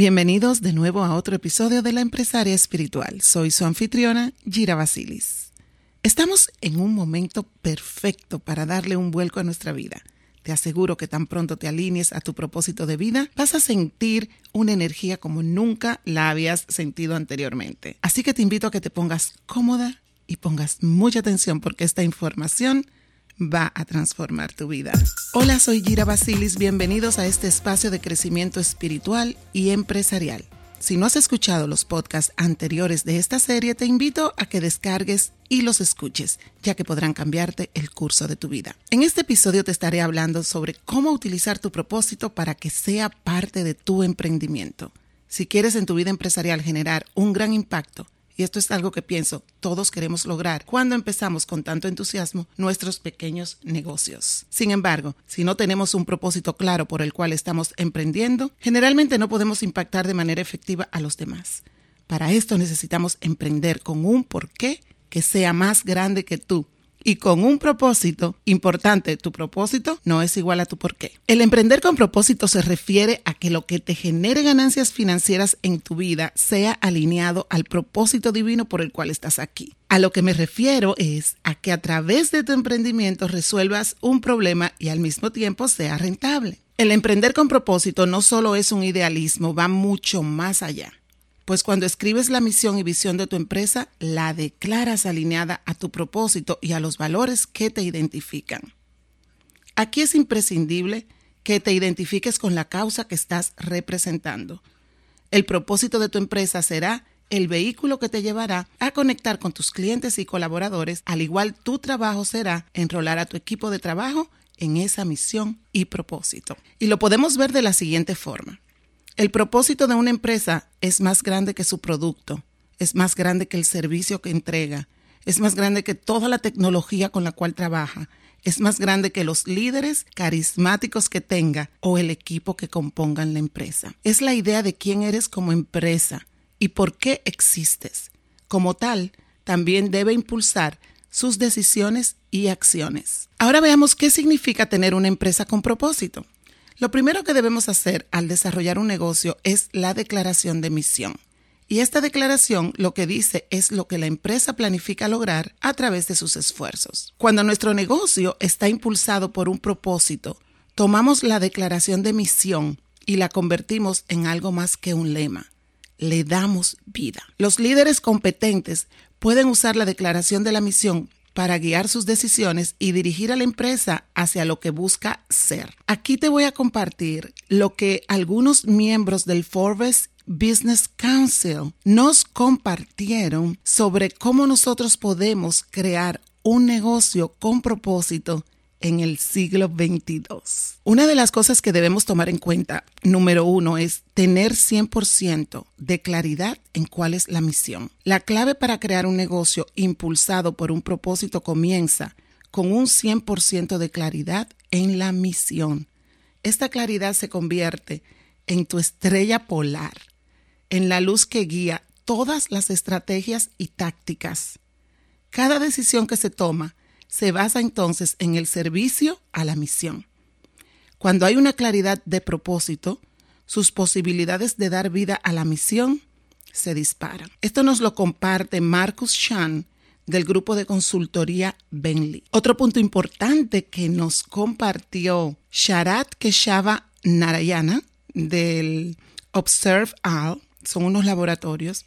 Bienvenidos de nuevo a otro episodio de La Empresaria Espiritual. Soy su anfitriona, Gira Basilis. Estamos en un momento perfecto para darle un vuelco a nuestra vida. Te aseguro que tan pronto te alinees a tu propósito de vida, vas a sentir una energía como nunca la habías sentido anteriormente. Así que te invito a que te pongas cómoda y pongas mucha atención porque esta información va a transformar tu vida. Hola, soy Gira Basilis, bienvenidos a este espacio de crecimiento espiritual y empresarial. Si no has escuchado los podcasts anteriores de esta serie, te invito a que descargues y los escuches, ya que podrán cambiarte el curso de tu vida. En este episodio te estaré hablando sobre cómo utilizar tu propósito para que sea parte de tu emprendimiento. Si quieres en tu vida empresarial generar un gran impacto, y esto es algo que pienso, todos queremos lograr cuando empezamos con tanto entusiasmo nuestros pequeños negocios. Sin embargo, si no tenemos un propósito claro por el cual estamos emprendiendo, generalmente no podemos impactar de manera efectiva a los demás. Para esto necesitamos emprender con un porqué que sea más grande que tú y con un propósito importante. Tu propósito no es igual a tu porqué. El emprender con propósito se refiere a que lo que te genere ganancias financieras en tu vida sea alineado al propósito divino por el cual estás aquí. A lo que me refiero es a que a través de tu emprendimiento resuelvas un problema y al mismo tiempo sea rentable. El emprender con propósito no solo es un idealismo, va mucho más allá pues cuando escribes la misión y visión de tu empresa, la declaras alineada a tu propósito y a los valores que te identifican. Aquí es imprescindible que te identifiques con la causa que estás representando. El propósito de tu empresa será el vehículo que te llevará a conectar con tus clientes y colaboradores, al igual tu trabajo será enrolar a tu equipo de trabajo en esa misión y propósito. Y lo podemos ver de la siguiente forma. El propósito de una empresa es más grande que su producto, es más grande que el servicio que entrega, es más grande que toda la tecnología con la cual trabaja, es más grande que los líderes carismáticos que tenga o el equipo que compongan la empresa. Es la idea de quién eres como empresa y por qué existes. Como tal, también debe impulsar sus decisiones y acciones. Ahora veamos qué significa tener una empresa con propósito. Lo primero que debemos hacer al desarrollar un negocio es la declaración de misión. Y esta declaración lo que dice es lo que la empresa planifica lograr a través de sus esfuerzos. Cuando nuestro negocio está impulsado por un propósito, tomamos la declaración de misión y la convertimos en algo más que un lema. Le damos vida. Los líderes competentes pueden usar la declaración de la misión para guiar sus decisiones y dirigir a la empresa hacia lo que busca ser. Aquí te voy a compartir lo que algunos miembros del Forbes Business Council nos compartieron sobre cómo nosotros podemos crear un negocio con propósito en el siglo XXII. Una de las cosas que debemos tomar en cuenta, número uno, es tener 100% de claridad en cuál es la misión. La clave para crear un negocio impulsado por un propósito comienza con un 100% de claridad en la misión. Esta claridad se convierte en tu estrella polar, en la luz que guía todas las estrategias y tácticas. Cada decisión que se toma se basa entonces en el servicio a la misión. Cuando hay una claridad de propósito, sus posibilidades de dar vida a la misión se disparan. Esto nos lo comparte Marcus Chan del grupo de consultoría Bentley. Otro punto importante que nos compartió Sharat Keshava Narayana del Observe All, son unos laboratorios,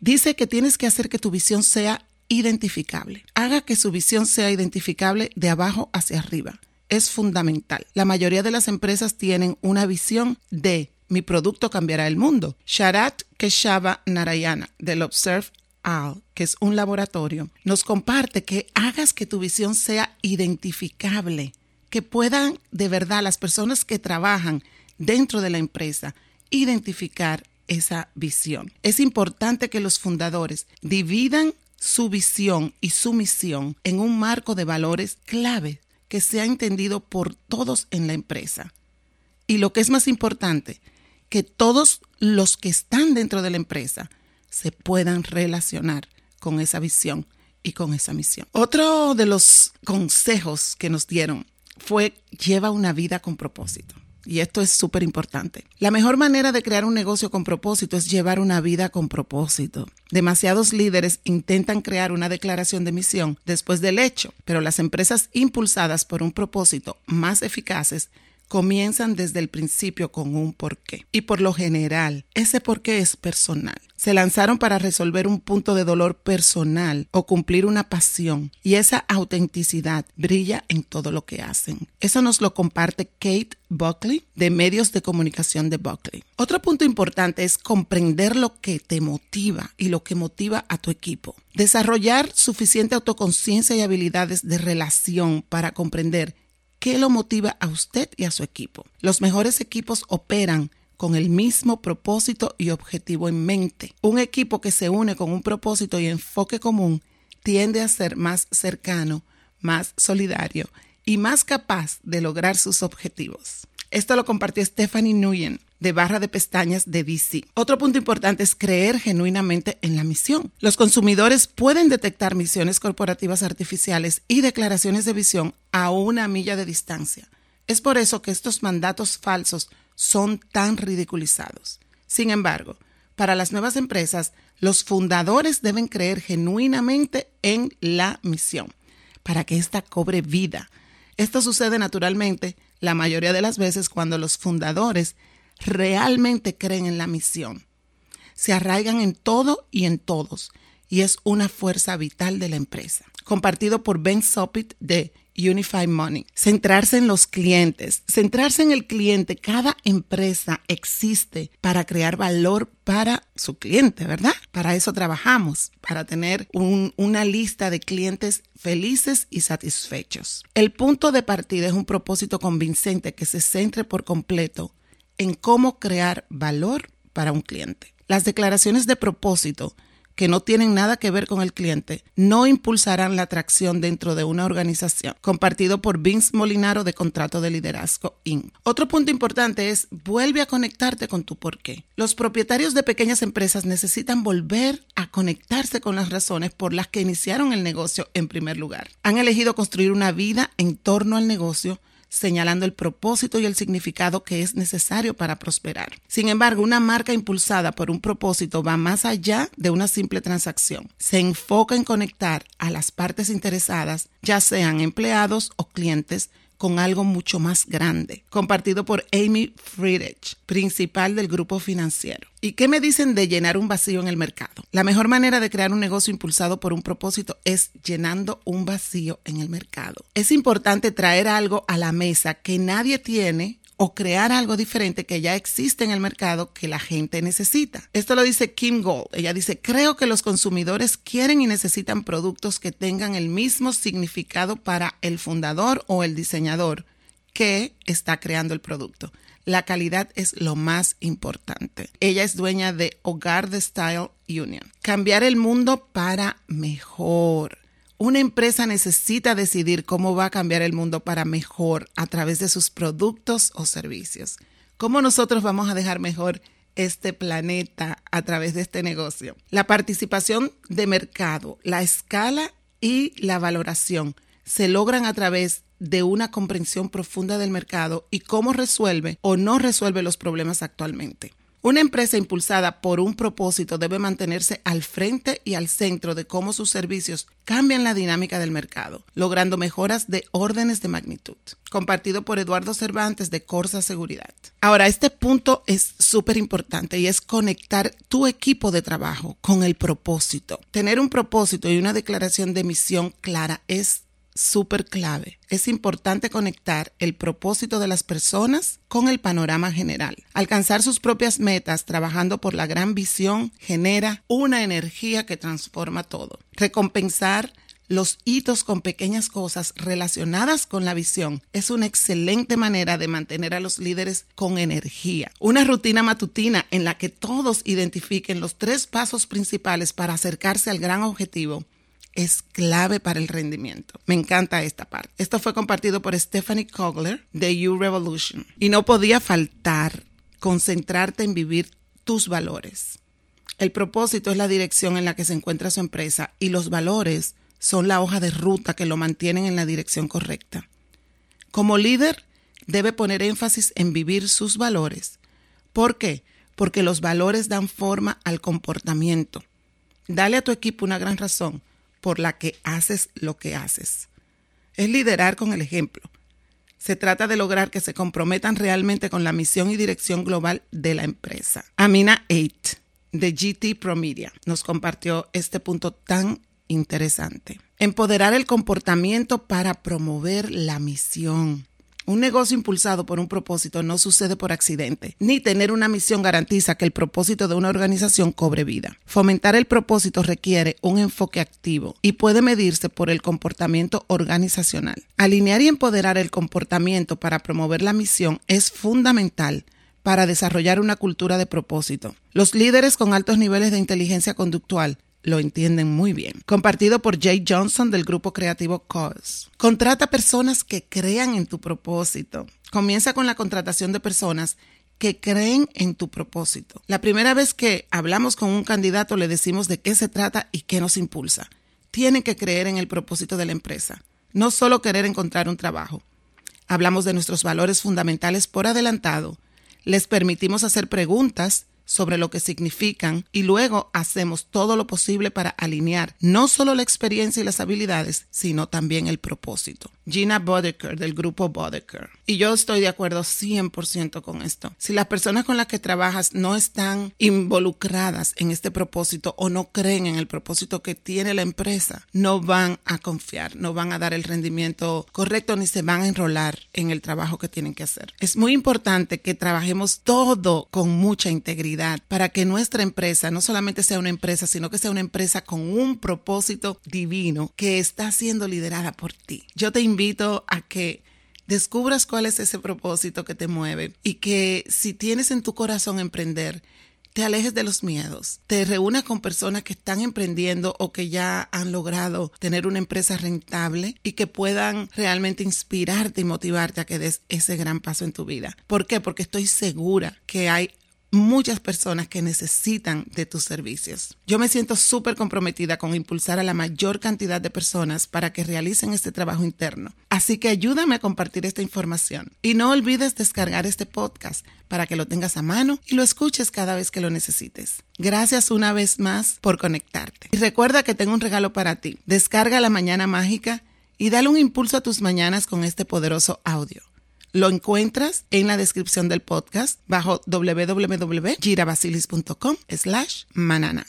dice que tienes que hacer que tu visión sea identificable. Haga que su visión sea identificable de abajo hacia arriba. Es fundamental. La mayoría de las empresas tienen una visión de mi producto cambiará el mundo. Sharat Keshava Narayana del Observe All, que es un laboratorio, nos comparte que hagas que tu visión sea identificable, que puedan de verdad las personas que trabajan dentro de la empresa identificar esa visión. Es importante que los fundadores dividan su visión y su misión en un marco de valores clave que sea entendido por todos en la empresa. Y lo que es más importante, que todos los que están dentro de la empresa se puedan relacionar con esa visión y con esa misión. Otro de los consejos que nos dieron fue lleva una vida con propósito. Y esto es súper importante. La mejor manera de crear un negocio con propósito es llevar una vida con propósito. Demasiados líderes intentan crear una declaración de misión después del hecho, pero las empresas impulsadas por un propósito más eficaces comienzan desde el principio con un porqué. Y por lo general, ese porqué es personal. Se lanzaron para resolver un punto de dolor personal o cumplir una pasión y esa autenticidad brilla en todo lo que hacen. Eso nos lo comparte Kate Buckley de medios de comunicación de Buckley. Otro punto importante es comprender lo que te motiva y lo que motiva a tu equipo. Desarrollar suficiente autoconciencia y habilidades de relación para comprender ¿Qué lo motiva a usted y a su equipo? Los mejores equipos operan con el mismo propósito y objetivo en mente. Un equipo que se une con un propósito y enfoque común tiende a ser más cercano, más solidario y más capaz de lograr sus objetivos. Esto lo compartió Stephanie Nguyen de barra de pestañas de DC. Otro punto importante es creer genuinamente en la misión. Los consumidores pueden detectar misiones corporativas artificiales y declaraciones de visión a una milla de distancia. Es por eso que estos mandatos falsos son tan ridiculizados. Sin embargo, para las nuevas empresas, los fundadores deben creer genuinamente en la misión para que ésta cobre vida. Esto sucede naturalmente la mayoría de las veces cuando los fundadores realmente creen en la misión. Se arraigan en todo y en todos y es una fuerza vital de la empresa. Compartido por Ben Sopit de Unify Money. Centrarse en los clientes, centrarse en el cliente. Cada empresa existe para crear valor para su cliente, ¿verdad? Para eso trabajamos, para tener una lista de clientes felices y satisfechos. El punto de partida es un propósito convincente que se centre por completo en cómo crear valor para un cliente. Las declaraciones de propósito que no tienen nada que ver con el cliente no impulsarán la atracción dentro de una organización. Compartido por Vince Molinaro de Contrato de Liderazgo Inc. Otro punto importante es vuelve a conectarte con tu porqué. Los propietarios de pequeñas empresas necesitan volver a conectarse con las razones por las que iniciaron el negocio en primer lugar. Han elegido construir una vida en torno al negocio señalando el propósito y el significado que es necesario para prosperar. Sin embargo, una marca impulsada por un propósito va más allá de una simple transacción. Se enfoca en conectar a las partes interesadas, ya sean empleados o clientes, con algo mucho más grande, compartido por Amy Friedrich, principal del grupo financiero. ¿Y qué me dicen de llenar un vacío en el mercado? La mejor manera de crear un negocio impulsado por un propósito es llenando un vacío en el mercado. Es importante traer algo a la mesa que nadie tiene o crear algo diferente que ya existe en el mercado que la gente necesita. Esto lo dice Kim Gold. Ella dice, creo que los consumidores quieren y necesitan productos que tengan el mismo significado para el fundador o el diseñador que está creando el producto. La calidad es lo más importante. Ella es dueña de Hogar de Style Union. Cambiar el mundo para mejor. Una empresa necesita decidir cómo va a cambiar el mundo para mejor a través de sus productos o servicios. ¿Cómo nosotros vamos a dejar mejor este planeta a través de este negocio? La participación de mercado, la escala y la valoración se logran a través de una comprensión profunda del mercado y cómo resuelve o no resuelve los problemas actualmente. Una empresa impulsada por un propósito debe mantenerse al frente y al centro de cómo sus servicios cambian la dinámica del mercado, logrando mejoras de órdenes de magnitud. Compartido por Eduardo Cervantes de Corsa Seguridad. Ahora, este punto es súper importante y es conectar tu equipo de trabajo con el propósito. Tener un propósito y una declaración de misión clara es súper clave. Es importante conectar el propósito de las personas con el panorama general. Alcanzar sus propias metas trabajando por la gran visión genera una energía que transforma todo. Recompensar los hitos con pequeñas cosas relacionadas con la visión es una excelente manera de mantener a los líderes con energía. Una rutina matutina en la que todos identifiquen los tres pasos principales para acercarse al gran objetivo es clave para el rendimiento. Me encanta esta parte. Esto fue compartido por Stephanie Kogler de You Revolution. Y no podía faltar concentrarte en vivir tus valores. El propósito es la dirección en la que se encuentra su empresa y los valores son la hoja de ruta que lo mantienen en la dirección correcta. Como líder, debe poner énfasis en vivir sus valores. ¿Por qué? Porque los valores dan forma al comportamiento. Dale a tu equipo una gran razón por la que haces lo que haces. Es liderar con el ejemplo. Se trata de lograr que se comprometan realmente con la misión y dirección global de la empresa. Amina 8 de GT Promedia nos compartió este punto tan interesante. Empoderar el comportamiento para promover la misión. Un negocio impulsado por un propósito no sucede por accidente, ni tener una misión garantiza que el propósito de una organización cobre vida. Fomentar el propósito requiere un enfoque activo y puede medirse por el comportamiento organizacional. Alinear y empoderar el comportamiento para promover la misión es fundamental para desarrollar una cultura de propósito. Los líderes con altos niveles de inteligencia conductual lo entienden muy bien. Compartido por Jay Johnson del grupo creativo Cause. Contrata personas que crean en tu propósito. Comienza con la contratación de personas que creen en tu propósito. La primera vez que hablamos con un candidato le decimos de qué se trata y qué nos impulsa. Tienen que creer en el propósito de la empresa, no solo querer encontrar un trabajo. Hablamos de nuestros valores fundamentales por adelantado. Les permitimos hacer preguntas sobre lo que significan y luego hacemos todo lo posible para alinear no solo la experiencia y las habilidades, sino también el propósito. Gina Bodeker del grupo Bodeker. Y yo estoy de acuerdo 100% con esto. Si las personas con las que trabajas no están involucradas en este propósito o no creen en el propósito que tiene la empresa, no van a confiar, no van a dar el rendimiento correcto ni se van a enrolar en el trabajo que tienen que hacer. Es muy importante que trabajemos todo con mucha integridad para que nuestra empresa no solamente sea una empresa, sino que sea una empresa con un propósito divino que está siendo liderada por ti. Yo te invito a que descubras cuál es ese propósito que te mueve y que si tienes en tu corazón emprender, te alejes de los miedos, te reúnas con personas que están emprendiendo o que ya han logrado tener una empresa rentable y que puedan realmente inspirarte y motivarte a que des ese gran paso en tu vida. ¿Por qué? Porque estoy segura que hay muchas personas que necesitan de tus servicios. Yo me siento súper comprometida con impulsar a la mayor cantidad de personas para que realicen este trabajo interno. Así que ayúdame a compartir esta información y no olvides descargar este podcast para que lo tengas a mano y lo escuches cada vez que lo necesites. Gracias una vez más por conectarte. Y recuerda que tengo un regalo para ti. Descarga la mañana mágica y dale un impulso a tus mañanas con este poderoso audio. Lo encuentras en la descripción del podcast bajo www.girabasilis.com slash manana.